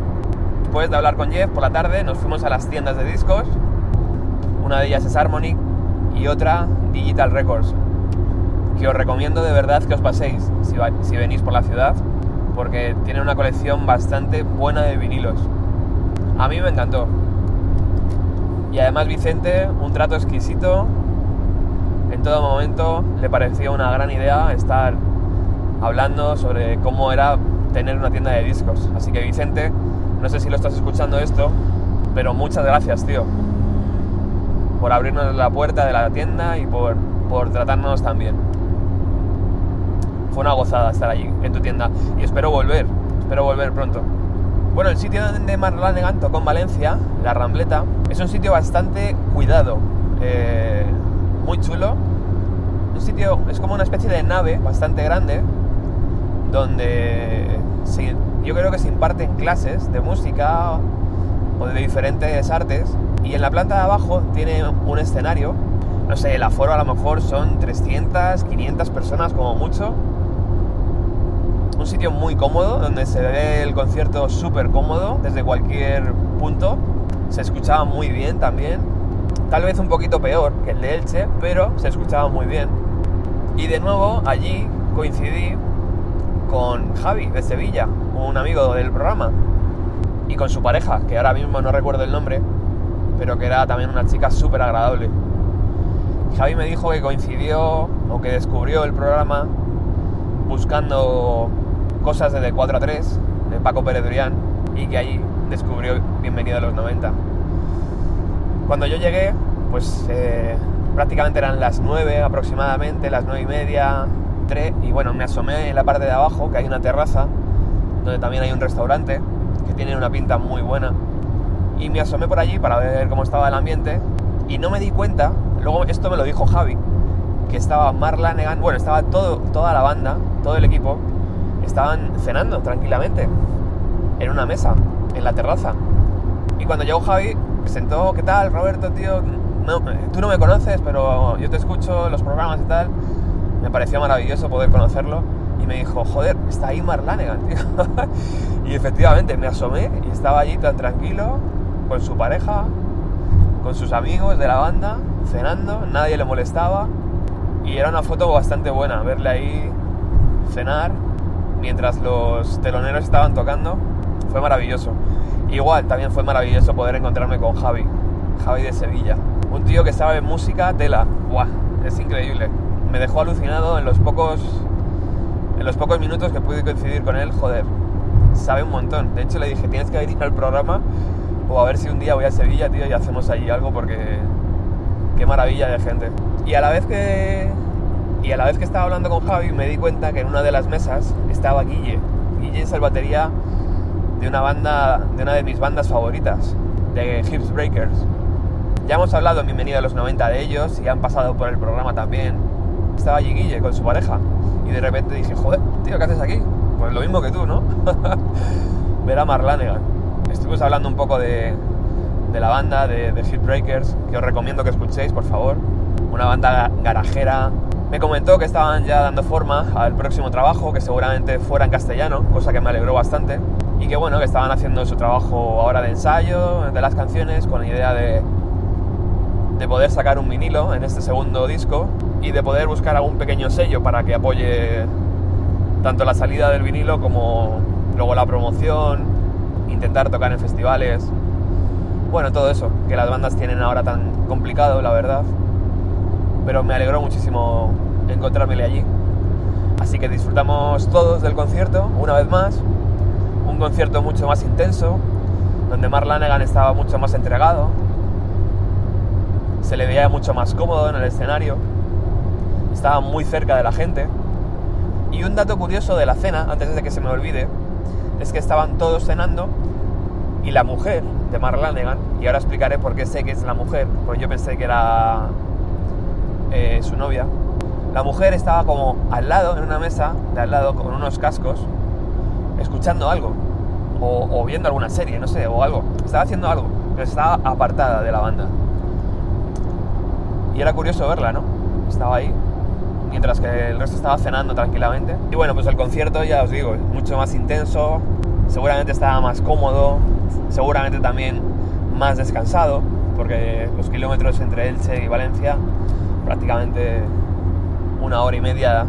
Después de hablar con Jeff por la tarde, nos fuimos a las tiendas de discos. Una de ellas es Harmonic y otra Digital Records, que os recomiendo de verdad que os paséis si, venís por la ciudad, porque tiene una colección bastante buena de vinilos. A mí me encantó. Y además Vicente, un trato exquisito. En todo momento le pareció una gran idea estar hablando sobre cómo era tener una tienda de discos. Así que Vicente, no sé si lo estás escuchando esto, pero muchas gracias, tío. Por abrirnos la puerta de la tienda y por, por tratarnos tan bien. Fue una gozada estar allí, en tu tienda. Y espero volver, espero volver pronto. Bueno, el sitio donde Mark Lanegan tocó en Valencia, La Rambleta, es un sitio bastante cuidado, eh, muy chulo. Un sitio, es como una especie de nave bastante grande, donde yo creo que se imparten clases de música o de diferentes artes. Y en la planta de abajo tiene un escenario, no sé, el aforo a lo mejor son 300, 500 personas como mucho. Un sitio muy cómodo, donde se ve el concierto súper cómodo desde cualquier punto. Se escuchaba muy bien también. Tal vez un poquito peor que el de Elche, pero se escuchaba muy bien. Y de nuevo allí coincidí con Javi de Sevilla, un amigo del programa, y con su pareja, que ahora mismo no recuerdo el nombre, pero que era también una chica súper agradable. Javi me dijo que coincidió o que descubrió el programa buscando cosas de De 4 a 3 de Paco Pérez y que allí descubrió Bienvenido a los 90. Cuando yo llegué, pues eh, prácticamente eran las 9 aproximadamente, las 9 y media, 3, y bueno, me asomé en la parte de abajo, que hay una terraza, donde también hay un restaurante, que tiene una pinta muy buena. Y me asomé por allí para ver cómo estaba el ambiente y no me di cuenta, luego esto me lo dijo Javi, que estaba Mark Lanegan, bueno, estaba toda la banda, todo el equipo, estaban cenando tranquilamente en una mesa, en la terraza. Y cuando llegó Javi, sentó, ¿qué tal, Roberto, tío? No, tú no me conoces, pero yo te escucho los programas y tal. Me pareció maravilloso poder conocerlo. Y me dijo, joder, está ahí Mark Lanegan, tío. y efectivamente, me asomé y estaba allí tan tranquilo, con su pareja, con sus amigos de la banda, cenando, nadie le molestaba. Y era una foto bastante buena, verle ahí cenar mientras los teloneros estaban tocando. Fue maravilloso. Igual, también fue maravilloso poder encontrarme con Javi, Javi de Sevilla. Un tío que sabe música, tela. ¡Buah! Es increíble. Me dejó alucinado en los pocos, en los pocos minutos que pude coincidir con él. Joder, sabe un montón. De hecho, le dije, tienes que venir al programa o a ver si un día voy a Sevilla, tío, y hacemos allí algo porque qué maravilla de gente. Y a la vez que y a la vez que estaba hablando con Javi me di cuenta que en una de las mesas estaba Guille. Guille es el batería de una banda, de una de mis bandas favoritas, de Hips Breakers. Ya hemos hablado en Bienvenido a los 90 de ellos y han pasado por el programa también. Estaba allí Guille con su pareja y de repente dije, joder, tío, ¿qué haces aquí? Pues lo mismo que tú, ¿no? Ver a Mark Lanegan. Estuvimos hablando un poco de, de la banda, de, de Hip Breakers, que os recomiendo que escuchéis, por favor. Una banda garajera. Me comentó que estaban ya dando forma al próximo trabajo, que seguramente fuera en castellano, cosa que me alegró bastante. Y que bueno, que estaban haciendo su trabajo ahora de ensayo de las canciones, con la idea de, de poder sacar un vinilo en este segundo disco y de poder buscar algún pequeño sello para que apoye tanto la salida del vinilo como luego la promoción, intentar tocar en festivales. Bueno, todo eso, que las bandas tienen ahora tan complicado, la verdad. Pero me alegró muchísimo encontrármele allí. Así que disfrutamos todos del concierto, una vez más. Un concierto mucho más intenso, donde Mark Lanegan estaba mucho más entregado. Se le veía mucho más cómodo en el escenario. Estaba muy cerca de la gente. Y un dato curioso de la cena, antes de que se me olvide, es que estaban todos cenando y la mujer de Mark Lanegan, y ahora explicaré por qué sé que es la mujer, porque yo pensé que era eh, su novia, la mujer estaba como al lado, en una mesa, de al lado, con unos cascos, escuchando algo, o, viendo alguna serie, no sé, o algo. Estaba haciendo algo, pero estaba apartada de la banda. Y era curioso verla, ¿no? Estaba ahí, mientras que el resto estaba cenando tranquilamente. Y bueno, pues el concierto, ya os digo, mucho más intenso, seguramente estaba más cómodo, seguramente también más descansado, porque los kilómetros entre Elche y Valencia, prácticamente una hora y media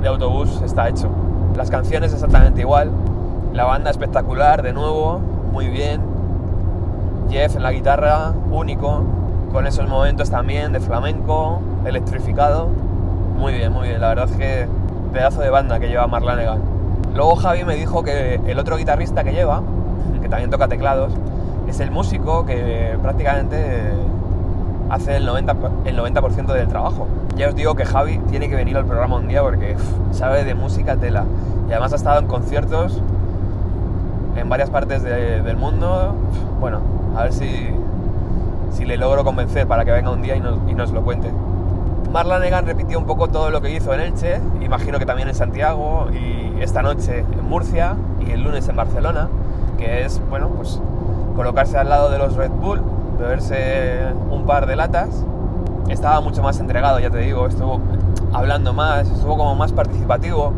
de autobús está hecho. Las canciones exactamente igual, la banda espectacular de nuevo, muy bien, Jeff en la guitarra, único, con esos momentos también de flamenco, electrificado, muy bien, muy bien, la verdad es que pedazo de banda que lleva Mark Lanegan. Luego Javi me dijo que el otro guitarrista que lleva, que también toca teclados, es el músico que prácticamente hace el 90%, el 90 del trabajo. Ya os digo que Javi tiene que venir al programa un día porque sabe de música tela. Y además ha estado en conciertos en varias partes de- del mundo. Bueno, a ver si, si le logro convencer para que venga un día y nos, y nos lo cuente. Mark Lanegan repitió un poco todo lo que hizo en Elche, imagino que también en Santiago y esta noche en Murcia y el lunes en Barcelona, que es, bueno, pues colocarse al lado de los Red Bull, beberse un par de latas. Estaba mucho más entregado, ya te digo, estuvo hablando más, estuvo como más participativo,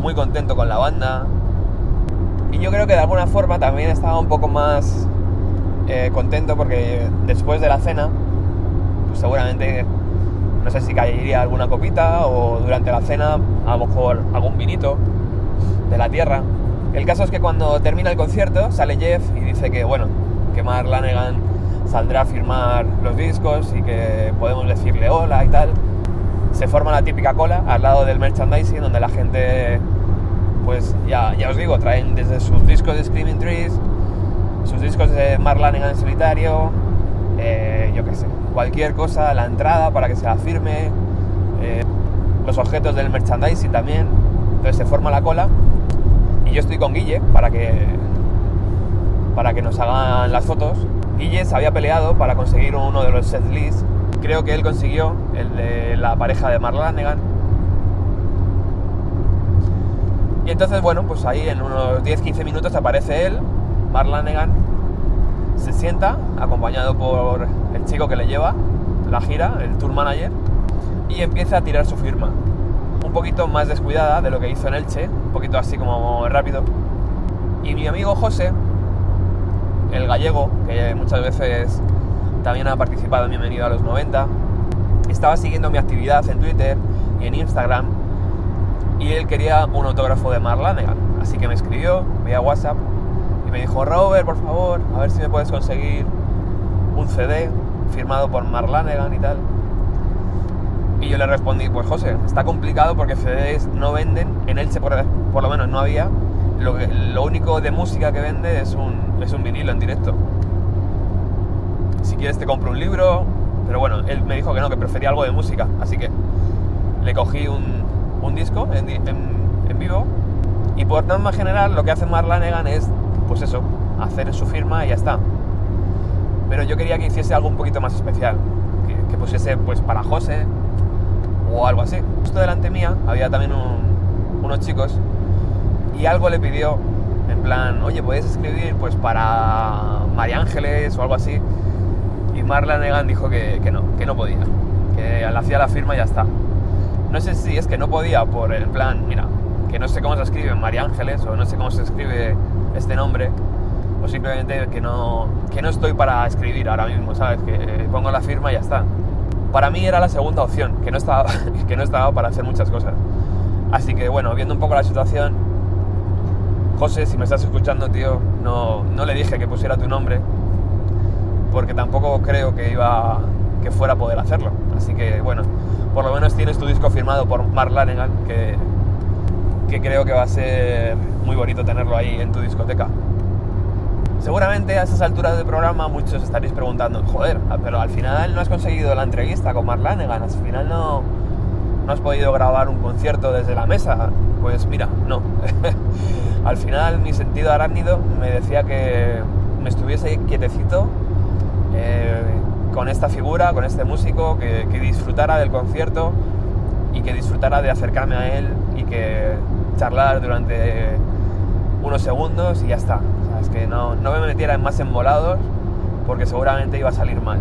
muy contento con la banda. Y yo creo que de alguna forma también estaba un poco más eh, contento porque después de la cena, pues seguramente no sé si caería alguna copita o durante la cena a lo mejor algún vinito de la tierra. El caso es que cuando termina el concierto sale Jeff y dice que bueno, que Mark Lanegan saldrá a firmar los discos y que podemos decirle hola y tal. Se forma la típica cola al lado del merchandising donde la gente, pues ya, ya os digo, traen desde sus discos de Screaming Trees, sus discos de Mark Lanegan en solitario, eh, yo qué sé, cualquier cosa, la entrada para que se la firme, eh, los objetos del merchandising también. Entonces se forma la cola y yo estoy con Guille para que para que nos hagan las fotos. Guille se había peleado para conseguir uno de los set lists. Creo que él consiguió el de la pareja de Mark Lanegan. Y entonces, bueno, pues ahí en unos 10-15 minutos aparece él, Mark Lanegan, se sienta, acompañado por el chico que le lleva la gira, el tour manager, y empieza a tirar su firma. Un poquito más descuidada de lo que hizo en Elche, un poquito así como rápido. Y mi amigo José, el gallego, que muchas veces también ha participado en Bienvenido a los 90, estaba siguiendo mi actividad en Twitter y en Instagram y él quería un autógrafo de Mark Lanegan. Así que me escribió vía WhatsApp y me dijo, Robert, por favor, a ver si me puedes conseguir un CD firmado por Mark Lanegan y tal. Y yo le respondí, pues José, está complicado porque CDs no venden, en Elche por, por lo menos no había, lo, único de música que vende es un, es un vinilo en directo. Si quieres te compro un libro, pero bueno, él me dijo que no, que prefería algo de música, así que le cogí un, un disco en, vivo y por norma general lo que hace Mark Lanegan es, pues eso, hacer su firma y ya está. Pero yo quería que hiciese algo un poquito más especial, que, pusiese pues para José o algo así. Justo delante mía había también un- unos chicos y algo le pidió en plan, oye, ¿puedes escribir pues para María Ángeles o algo así? Y Mark Lanegan dijo que, que no, que no podía, que le hacía la firma y ya está. No sé si es que no podía por el plan, mira, que no sé cómo se escribe María Ángeles o no sé cómo se escribe este nombre, o simplemente que no, que no estoy para escribir ahora mismo, ¿sabes? Que pongo la firma y ya está. Para mí era la segunda opción, que no estaba, que no estaba para hacer muchas cosas. Así que bueno, viendo un poco la situación, José, si me estás escuchando, tío, no, no le dije que pusiera tu nombre, porque tampoco creo que iba que fuera a poder hacerlo. Así que bueno, por lo menos tienes tu disco firmado por Mark Lanegan, que, que creo que va a ser muy bonito tenerlo ahí en tu discoteca. Seguramente a esas alturas del programa muchos estaréis preguntando, joder, pero al final no has conseguido la entrevista con Mark Lanegan, al final no, no has podido grabar un concierto desde la mesa. Pues mira, no. al final mi sentido arácnido me decía que me estuviese quietecito eh, con esta figura, con este músico, que, disfrutara del concierto y que disfrutara de acercarme a él y que charlar durante unos segundos y ya está. Es que no, no me metiera en más embolados porque seguramente iba a salir mal.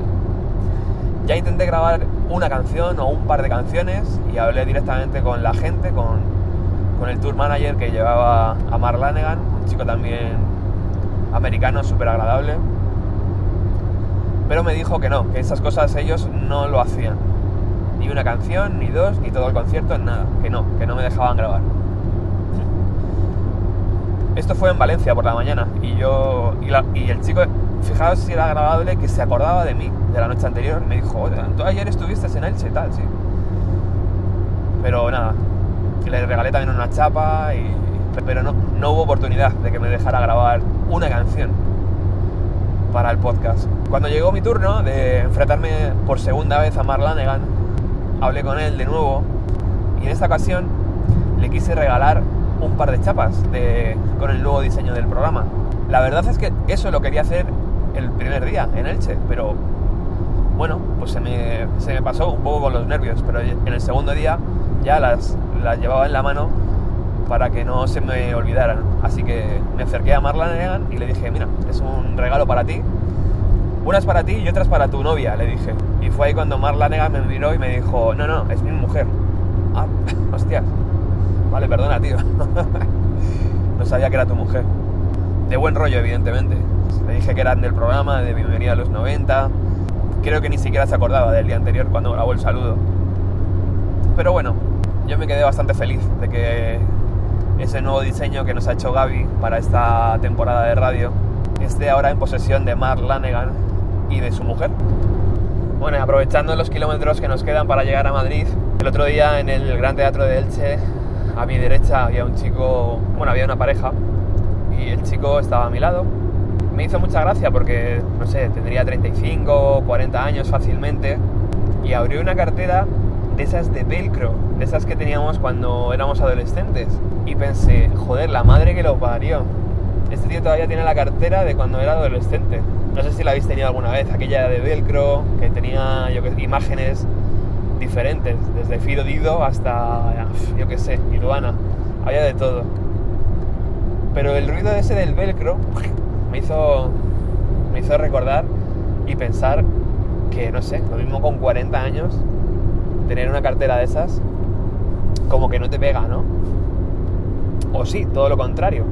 Ya intenté grabar una canción o un par de canciones y hablé directamente con la gente, con, con el tour manager que llevaba a Mark Lanegan, un chico también americano, súper agradable. Pero me dijo que no, que esas cosas ellos no lo hacían. Ni una canción, ni dos, ni todo el concierto, nada. Que no, que no me dejaban grabar. Esto fue en Valencia por la mañana y yo y, la- y el chico, fijaos si era agradable que se acordaba de mí de la noche anterior. Me dijo, "Oye, tú ayer estuviste en Elche y tal, sí. Pero nada, le regalé también una chapa y pero no, no hubo oportunidad de que me dejara grabar una canción para el podcast. Cuando llegó mi turno de enfrentarme por segunda vez a Mark Lanegan, hablé con él de nuevo y en esta ocasión le quise regalar un par de chapas de- con el nuevo diseño del programa. La verdad es que eso lo quería hacer el primer día en Elche, pero bueno, pues se me, se me pasó un poco con los nervios, pero en el segundo día ya las, las llevaba en la mano para que no se me olvidaran. Así que me acerqué a Mark Lanegan y le dije, mira, es un regalo para ti. Unas para ti y otras para tu novia, le dije. Y fue ahí cuando Mark Lanegan me miró y me dijo, no, no, es mi mujer. Ah, hostias. Vale, perdona, tío. no sabía que era tu mujer. De buen rollo, evidentemente. Le dije que eran del programa, de Bienvenida a los 90. Creo que ni siquiera se acordaba del día anterior cuando grabó el saludo. Pero bueno, yo me quedé bastante feliz de que ese nuevo diseño que nos ha hecho Gaby para esta temporada de radio esté ahora en posesión de Mark Lanegan y de su mujer. Bueno, aprovechando los kilómetros que nos quedan para llegar a Madrid, el otro día en el Gran Teatro de Elche, a mi derecha había un chico, bueno, había una pareja y el chico estaba a mi lado. Me hizo mucha gracia porque, no sé, tendría 35 o 40 años fácilmente y abrió una cartera de esas de velcro, de esas que teníamos cuando éramos adolescentes. Y pensé, joder, la madre que lo parió. Este tío todavía tiene la cartera de cuando era adolescente. No sé si la habéis tenido alguna vez, aquella de velcro, que tenía yo que, imágenes diferentes, desde Fido Dido hasta, yo qué sé, Iruana. Había de todo. Pero el ruido ese del velcro me hizo, me hizo recordar y pensar que, no sé, lo mismo con 40 años, tener una cartera de esas, como que no te pega, ¿no? O sí, todo lo contrario.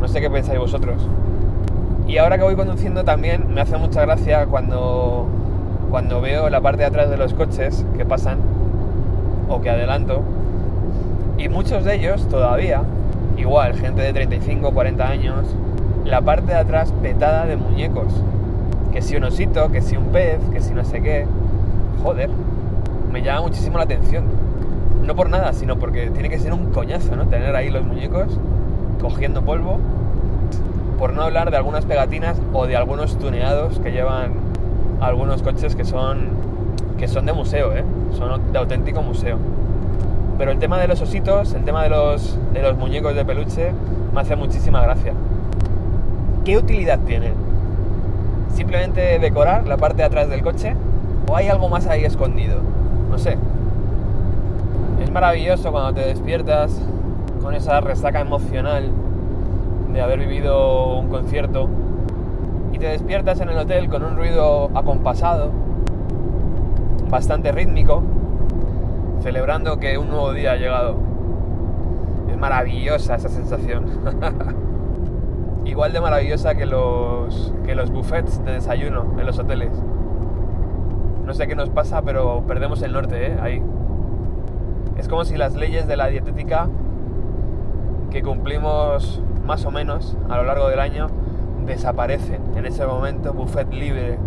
No sé qué pensáis vosotros. Y ahora que voy conduciendo también me hace mucha gracia cuando, cuando veo la parte de atrás de los coches que pasan o que adelanto. Y muchos de ellos todavía, igual, gente de 35, 40 años, la parte de atrás petada de muñecos. Que si un osito, que si un pez, que si no sé qué. Joder, me llama muchísimo la atención. No por nada, sino porque tiene que ser un coñazo, ¿no? Tener ahí los muñecos cogiendo polvo. Por no hablar de algunas pegatinas o de algunos tuneados que llevan algunos coches que son que son de museo, ¿eh? Son de auténtico museo. Pero el tema de los ositos, el tema de los, de los muñecos de peluche, me hace muchísima gracia. ¿Qué utilidad tiene? ¿Simplemente decorar la parte de atrás del coche? ¿O hay algo más ahí escondido? No sé. Es maravilloso cuando te despiertas con esa resaca emocional de haber vivido un concierto y te despiertas en el hotel con un ruido acompasado, bastante rítmico, celebrando que un nuevo día ha llegado. Es maravillosa esa sensación. Igual de maravillosa que los, que los buffets de desayuno en los hoteles. No sé qué nos pasa, pero perdemos el norte, ¿eh? Ahí. Es como si las leyes de la dietética que cumplimos más o menos a lo largo del año desaparecen. En ese momento, buffet libre,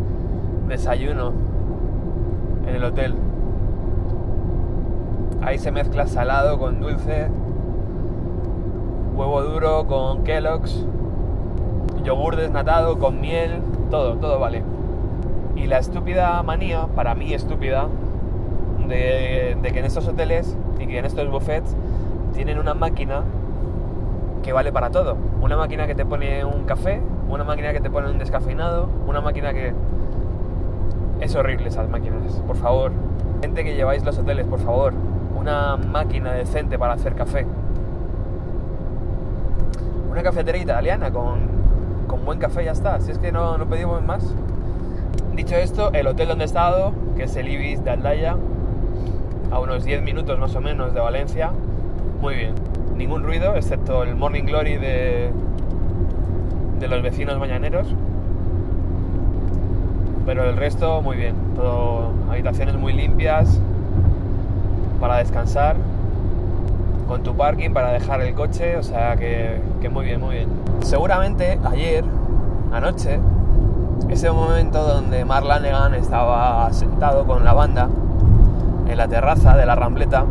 desayuno en el hotel. Ahí se mezcla salado con dulce, huevo duro con Kellogg's, yogur desnatado con miel, todo, todo vale. Y la estúpida manía, para mí estúpida, de, que en estos hoteles y que en estos buffets tienen una máquina que vale para todo. Una máquina que te pone un café, una máquina que te pone un descafeinado, una máquina que... Es horrible esas máquinas, por favor. Gente que lleváis los hoteles, por favor. Una máquina decente para hacer café. Una cafetería italiana con, con buen café ya está. Si es que no, no pedimos más. Dicho esto, el hotel donde he estado, que es el Ibis de Aldaya, a unos 10 minutos más o menos de Valencia, muy bien. Ningún ruido, excepto el Morning Glory de, de los vecinos mañaneros. Pero el resto, muy bien. Todo, habitaciones muy limpias para descansar. Con tu parking para dejar el coche, o sea que, que muy bien, muy bien. Seguramente ayer, anoche, ese momento donde Mark Lanegan estaba sentado con la banda en la terraza de la Rambleta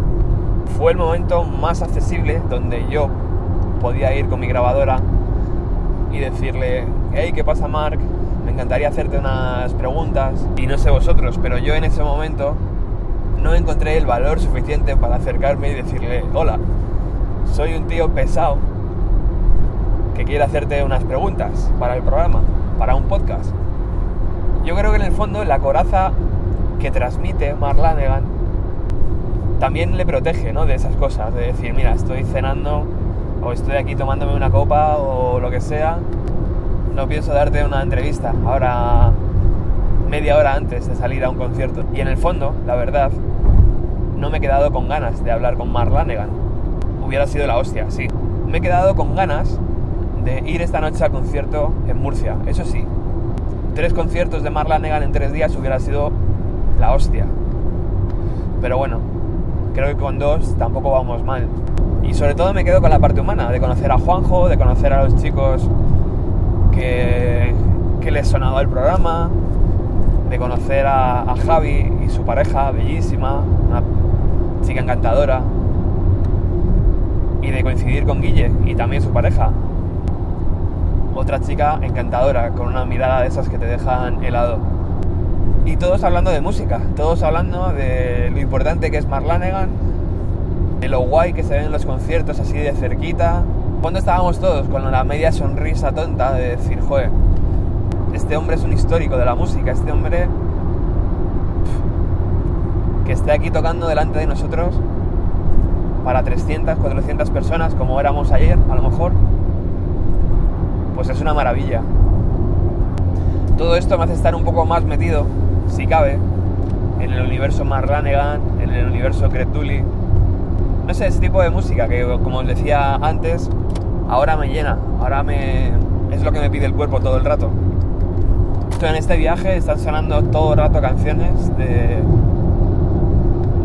fue el momento más accesible donde yo podía ir con mi grabadora y decirle, hey, ¿qué pasa Mark? Me encantaría hacerte unas preguntas y no sé vosotros, pero yo en ese momento no encontré el valor suficiente para acercarme y decirle, hola, soy un tío pesado que quiere hacerte unas preguntas para el programa, para un podcast. Yo creo que en el fondo la coraza que transmite Mark Lanegan también le protege ¿no? de esas cosas, de decir, mira, estoy cenando o estoy aquí tomándome una copa o lo que sea, no pienso darte una entrevista ahora media hora antes de salir a un concierto. Y en el fondo, la verdad, no me he quedado con ganas de hablar con Mark Lanegan. Hubiera sido la hostia, sí. Me he quedado con ganas ir esta noche al concierto en Murcia, eso sí. Tres conciertos de Mark Lanegan en tres días hubiera sido la hostia. Pero bueno, creo que con dos tampoco vamos mal. Y sobre todo me quedo con la parte humana, de conocer a Juanjo, de conocer a los chicos que, que les sonaba el programa, de conocer a, a Javi y su pareja, bellísima, una chica encantadora, y de coincidir con Guille y también su pareja, otra chica encantadora, con una mirada de esas que te dejan helado. Y todos hablando de música, todos hablando de lo importante que es Mark Lanegan, de lo guay que se ven los conciertos así de cerquita, ¿Cuándo estábamos todos con la media sonrisa tonta de decir, joder, este hombre es un histórico de la música, este hombre que esté aquí tocando delante de nosotros para 300, 400 personas como éramos ayer, a lo mejor, pues es una maravilla. Todo esto me hace estar un poco más metido, si cabe, en el universo Marlanegan, en el universo Cretuli. No sé, ese tipo de música que, como os decía antes, ahora me llena, ahora me es lo que me pide el cuerpo todo el rato. Estoy en este viaje, están sonando todo el rato canciones de,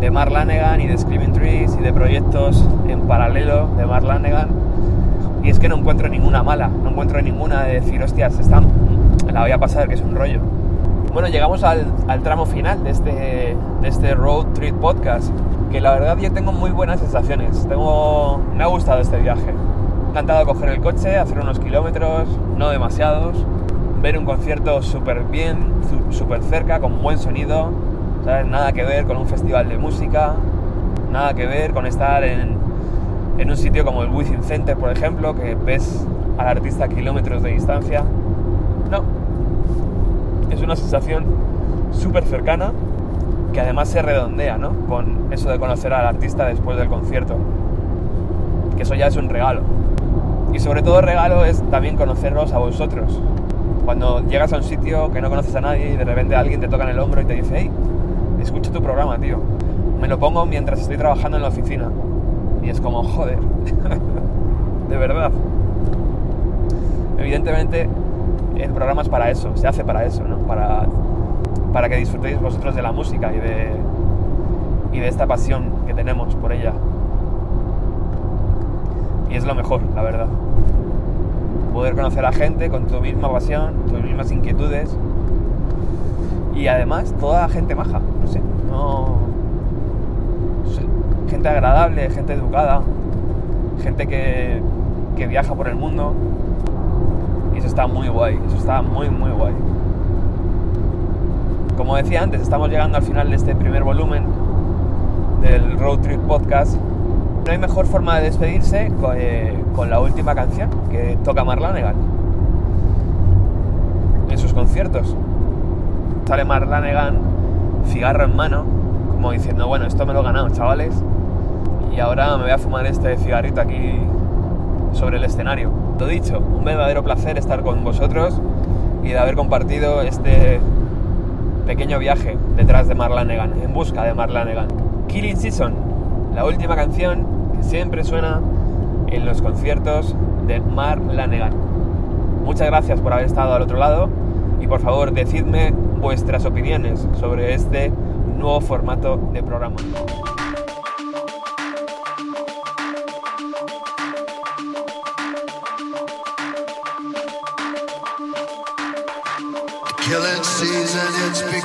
de Mark Lanegan y de Screaming Trees y de proyectos en paralelo de Mark Lanegan. Y es que no encuentro ninguna mala, no encuentro ninguna de decir, hostias, están, la voy a pasar, que es un rollo. Bueno, llegamos al, tramo final de este, de este Road Trip Podcast, que la verdad yo tengo muy buenas sensaciones. Tengo, me ha gustado este viaje. Me encantado coger el coche, hacer unos kilómetros, no demasiados, ver un concierto súper bien, súper cerca, con buen sonido, ¿sabes? Nada que ver con un festival de música, nada que ver con estar en, en un sitio como el Within Center, por ejemplo, que ves al artista a kilómetros de distancia. No, es una sensación súper cercana que además se redondea, ¿no? Con eso de conocer al artista después del concierto. Que eso ya es un regalo. Y sobre todo regalo es también conoceros a vosotros. Cuando llegas a un sitio que no conoces a nadie y de repente alguien te toca en el hombro y te dice, hey, escucho tu programa, tío. Me lo pongo mientras estoy trabajando en la oficina. Y es como, joder, de verdad. Evidentemente, el programa es para eso, se hace para eso, ¿no? Para, para que disfrutéis vosotros de la música y de, y de esta pasión que tenemos por ella. Y es lo mejor, la verdad. Poder conocer a gente con tu misma pasión, tus mismas inquietudes. Y además, toda gente maja, no sé, no. Gente agradable, gente educada, gente que, que viaja por el mundo. Y eso está muy guay, eso está muy, muy guay. Como decía antes, estamos llegando al final de este primer volumen del Road Trip Podcast. No hay mejor forma de despedirse co- eh, con, la última canción que toca Mark Lanegan en sus conciertos. Sale Mark Lanegan, cigarro en mano, como diciendo, bueno, esto me lo he ganado, chavales, y ahora me voy a fumar este cigarrito aquí sobre el escenario. Lo dicho, un verdadero placer estar con vosotros y de haber compartido este pequeño viaje detrás de Mark Lanegan, en busca de Mark Lanegan. Killing Season, la última canción que siempre suena en los conciertos de Mark Lanegan. Muchas gracias por haber estado al otro lado y por favor decidme vuestras opiniones sobre este nuevo formato de programa.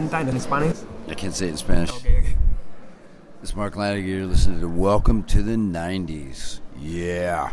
90 en Spanish? I can't say it in Spanish. Okay. It's Mark Latiger. You're listening to Welcome to the 90s. Yeah.